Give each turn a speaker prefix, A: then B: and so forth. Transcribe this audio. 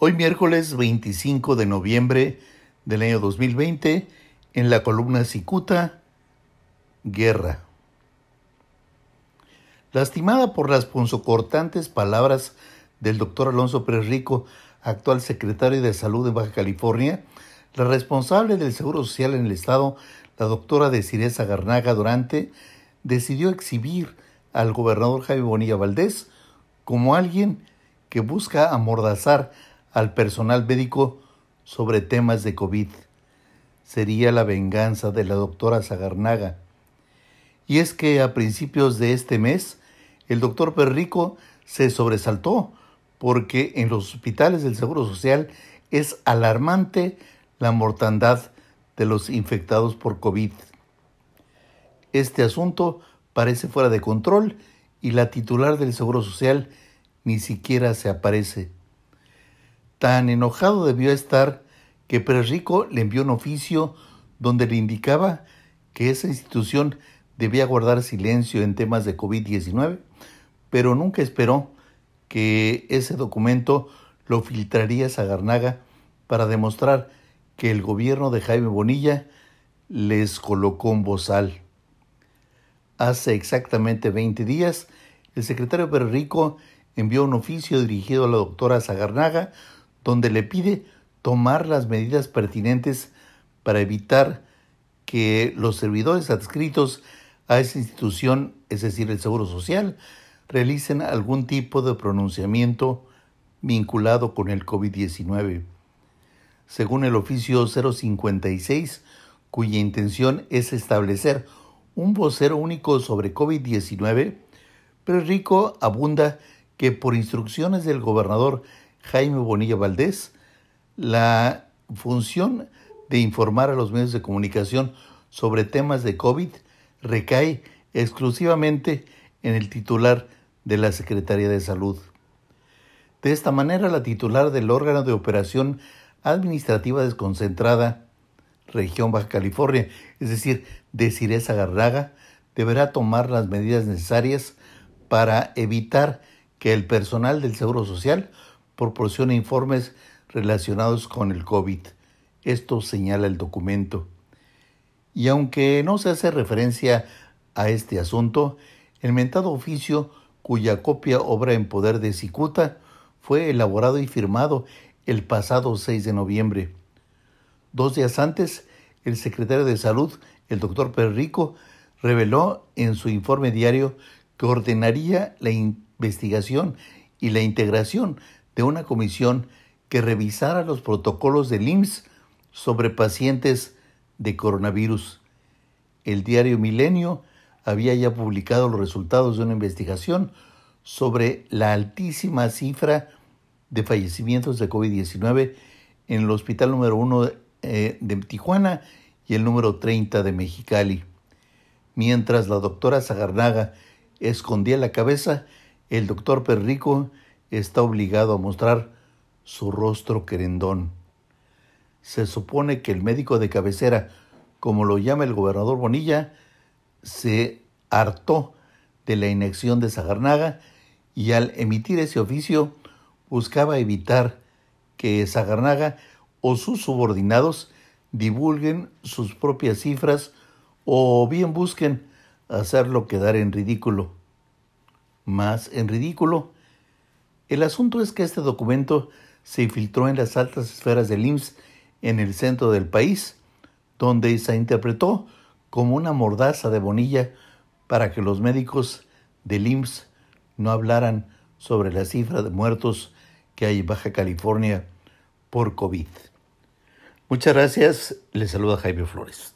A: Hoy miércoles 25 de noviembre del año 2020, en la columna Cicuta, Guerra. Lastimada por las punzocortantes palabras del doctor Alonso Pérez Rico, actual secretario de Salud de Baja California, la responsable del Seguro Social en el Estado, la doctora Desireza Garnaga Durante, decidió exhibir al gobernador Jaime Bonilla Valdés como alguien que busca amordazar al personal médico sobre temas de COVID. Sería la venganza de la doctora Zagarnaga. Y es que a principios de este mes, el doctor Perrico se sobresaltó porque en los hospitales del Seguro Social es alarmante la mortandad de los infectados por COVID. Este asunto parece fuera de control y la titular del Seguro Social ni siquiera se aparece. Tan enojado debió estar que Pérez Rico le envió un oficio donde le indicaba que esa institución debía guardar silencio en temas de COVID-19, pero nunca esperó que ese documento lo filtraría Zagarnaga para demostrar que el gobierno de Jaime Bonilla les colocó un bozal. Hace exactamente 20 días, el secretario Pérez Rico envió un oficio dirigido a la doctora Zagarnaga donde le pide tomar las medidas pertinentes para evitar que los servidores adscritos a esa institución, es decir, el Seguro Social, realicen algún tipo de pronunciamiento vinculado con el COVID-19. Según el oficio 056, cuya intención es establecer un vocero único sobre COVID-19, pero Rico abunda que por instrucciones del gobernador Jaime Bonilla Valdés la función de informar a los medios de comunicación sobre temas de COVID recae exclusivamente en el titular de la Secretaría de Salud. De esta manera, la titular del órgano de operación administrativa desconcentrada, región Baja California, es decir, de Ciresa Garraga, deberá tomar las medidas necesarias para evitar que el personal del Seguro Social proporcione informes relacionados con el COVID. Esto señala el documento. Y aunque no se hace referencia a este asunto, el mentado oficio, cuya copia obra en poder de Cicuta, fue elaborado y firmado el pasado 6 de noviembre. Dos días antes, el secretario de Salud, el doctor Perrico, reveló en su informe diario que ordenaría la investigación y la integración de una comisión que revisara los protocolos del IMSS sobre pacientes de coronavirus. El diario Milenio había ya publicado los resultados de una investigación sobre la altísima cifra de fallecimientos de COVID-19 en el hospital número 1 eh, de Tijuana y el número 30 de Mexicali. Mientras la doctora Zagarnaga escondía la cabeza, el doctor Perrico está obligado a mostrar su rostro querendón. Se supone que el médico de cabecera, como lo llama el gobernador Bonilla, se hartó de la inacción de Zagarnaga y al emitir ese oficio buscaba evitar que Zagarnaga o sus subordinados divulguen sus propias cifras o bien busquen hacerlo quedar en ridículo. Más en ridículo el asunto es que este documento se infiltró en las altas esferas del IMSS en el centro del país, donde se interpretó como una mordaza de Bonilla para que los médicos del IMSS no hablaran sobre la cifra de muertos que hay en Baja California por COVID. Muchas gracias. Les saluda Jaime Flores.